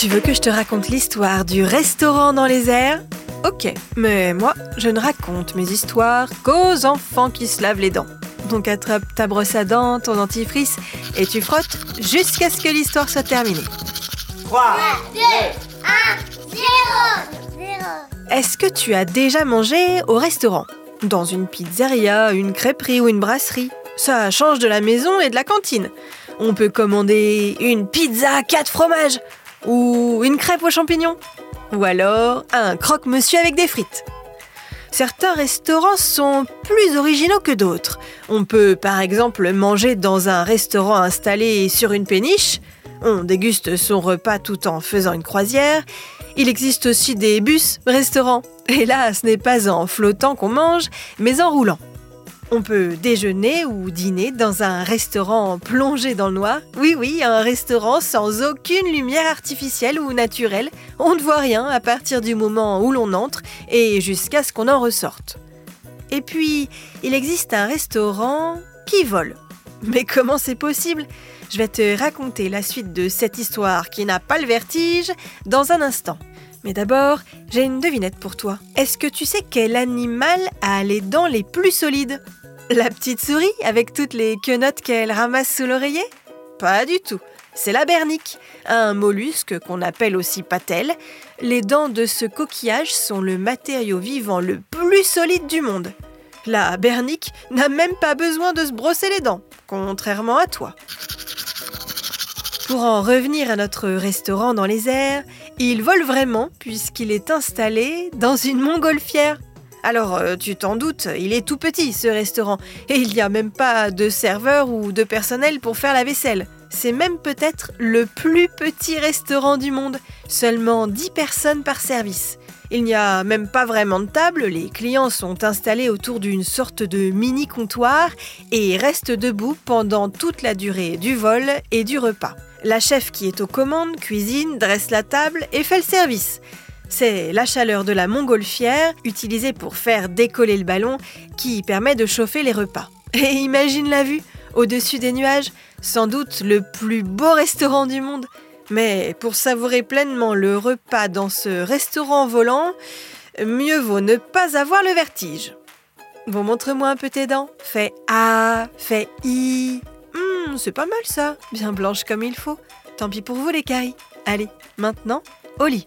Tu veux que je te raconte l'histoire du restaurant dans les airs? Ok, mais moi, je ne raconte mes histoires qu'aux enfants qui se lavent les dents. Donc attrape ta brosse à dents, ton dentifrice, et tu frottes jusqu'à ce que l'histoire soit terminée. 3, 2, 1, 0 0 Est-ce que tu as déjà mangé au restaurant? Dans une pizzeria, une crêperie ou une brasserie? Ça change de la maison et de la cantine. On peut commander une pizza 4 fromages ou une crêpe aux champignons ou alors un croque-monsieur avec des frites. Certains restaurants sont plus originaux que d'autres. On peut par exemple manger dans un restaurant installé sur une péniche. On déguste son repas tout en faisant une croisière. Il existe aussi des bus restaurants. Et là, ce n'est pas en flottant qu'on mange, mais en roulant. On peut déjeuner ou dîner dans un restaurant plongé dans le noir. Oui, oui, un restaurant sans aucune lumière artificielle ou naturelle. On ne voit rien à partir du moment où l'on entre et jusqu'à ce qu'on en ressorte. Et puis, il existe un restaurant qui vole. Mais comment c'est possible? Je vais te raconter la suite de cette histoire qui n'a pas le vertige dans un instant. Mais d'abord, j'ai une devinette pour toi. Est-ce que tu sais quel animal a les dents les plus solides? La petite souris avec toutes les quenottes qu'elle ramasse sous l'oreiller? Pas du tout. C'est la bernique, un mollusque qu'on appelle aussi patelle. Les dents de ce coquillage sont le matériau vivant le plus solide du monde. La bernique n'a même pas besoin de se brosser les dents, contrairement à toi. Pour en revenir à notre restaurant dans les airs, il vole vraiment puisqu'il est installé dans une montgolfière. Alors, euh, tu t'en doutes, il est tout petit ce restaurant et il n'y a même pas de serveur ou de personnel pour faire la vaisselle. C'est même peut-être le plus petit restaurant du monde, seulement 10 personnes par service. Il n'y a même pas vraiment de table, les clients sont installés autour d'une sorte de mini comptoir et restent debout pendant toute la durée du vol et du repas. La chef qui est aux commandes cuisine, dresse la table et fait le service. C'est la chaleur de la montgolfière, utilisée pour faire décoller le ballon, qui permet de chauffer les repas. Et imagine la vue, au-dessus des nuages, sans doute le plus beau restaurant du monde. Mais pour savourer pleinement le repas dans ce restaurant volant, mieux vaut ne pas avoir le vertige. Bon, montre-moi un peu tes dents. Fais A, fais I. Hmm, c'est pas mal ça, bien blanche comme il faut. Tant pis pour vous les cailles. Allez, maintenant, au lit.